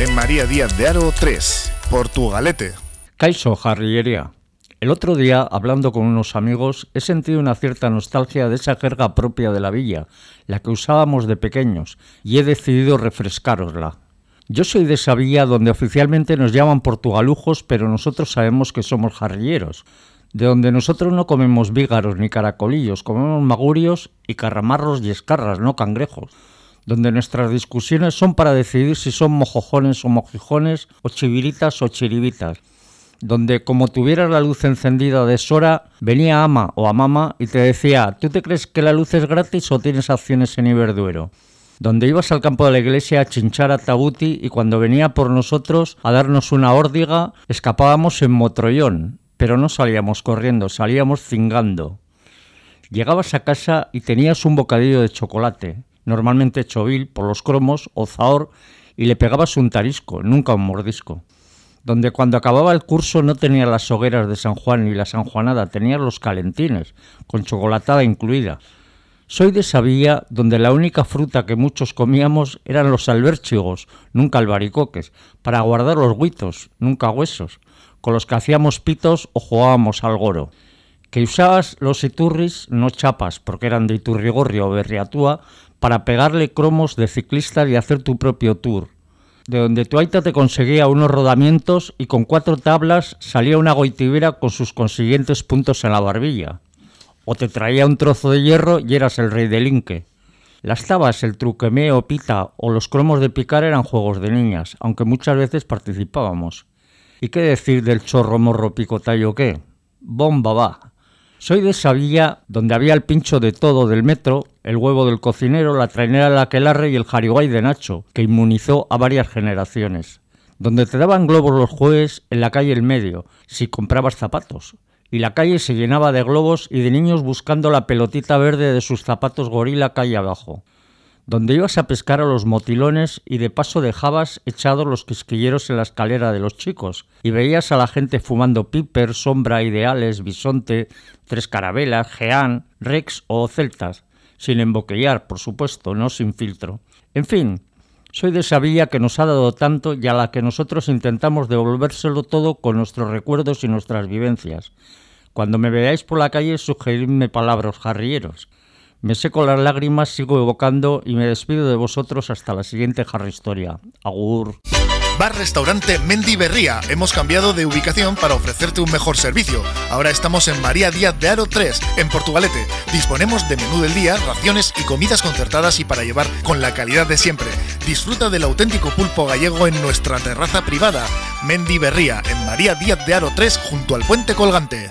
En María Díaz de Aro 3, Portugalete. Caiso Harriería. El otro día, hablando con unos amigos, he sentido una cierta nostalgia de esa jerga propia de la villa, la que usábamos de pequeños, y he decidido refrescarosla. Yo soy de esa villa donde oficialmente nos llaman portugalujos, pero nosotros sabemos que somos jarrilleros, de donde nosotros no comemos vígaros ni caracolillos, comemos magurios y carramarros y escarras, no cangrejos, donde nuestras discusiones son para decidir si son mojojones o mojijones, o chiviritas o chiribitas, donde como tuvieras la luz encendida de Sora, venía ama o a mama y te decía, ¿tú te crees que la luz es gratis o tienes acciones en Iberduero? Donde ibas al campo de la iglesia a chinchar a Tabuti y cuando venía por nosotros a darnos una órdiga, escapábamos en motrollón, pero no salíamos corriendo, salíamos cingando. Llegabas a casa y tenías un bocadillo de chocolate, normalmente chovil por los cromos o zahor, y le pegabas un tarisco, nunca un mordisco donde cuando acababa el curso no tenía las hogueras de San Juan ni la sanjuanada, tenía los calentines, con chocolatada incluida. Soy de esa villa donde la única fruta que muchos comíamos eran los albérchigos, nunca albaricoques, para guardar los huitos, nunca huesos, con los que hacíamos pitos o jugábamos al goro. Que usabas los iturris, no chapas, porque eran de Iturrigorri o Berriatúa, para pegarle cromos de ciclistas y hacer tu propio tour de donde tu aita te conseguía unos rodamientos y con cuatro tablas salía una goitibera con sus consiguientes puntos en la barbilla. O te traía un trozo de hierro y eras el rey del inque. Las tabas, el truquemeo, pita o los cromos de picar eran juegos de niñas, aunque muchas veces participábamos. ¿Y qué decir del chorro morro picotayo qué? Bomba va. Soy de esa villa donde había el pincho de todo del metro, el huevo del cocinero, la trainera de la aquelarre y el jariguay de Nacho, que inmunizó a varias generaciones. Donde te daban globos los jueves en la calle El Medio, si comprabas zapatos. Y la calle se llenaba de globos y de niños buscando la pelotita verde de sus zapatos gorila calle abajo donde ibas a pescar a los motilones y de paso dejabas echados los quisquilleros en la escalera de los chicos y veías a la gente fumando piper, sombra, ideales, bisonte, tres carabelas, geán, rex o celtas, sin emboquillar, por supuesto, no sin filtro. En fin, soy de esa villa que nos ha dado tanto y a la que nosotros intentamos devolvérselo todo con nuestros recuerdos y nuestras vivencias. Cuando me veáis por la calle, sugeridme palabras jarrieros me seco las lágrimas, sigo evocando y me despido de vosotros hasta la siguiente jarra historia. Agur. Bar Restaurante Mendy Berría. Hemos cambiado de ubicación para ofrecerte un mejor servicio. Ahora estamos en María Díaz de Aro 3, en Portugalete. Disponemos de menú del día, raciones y comidas concertadas y para llevar con la calidad de siempre. Disfruta del auténtico pulpo gallego en nuestra terraza privada. Mendy Berría, en María Díaz de Aro 3, junto al puente colgante.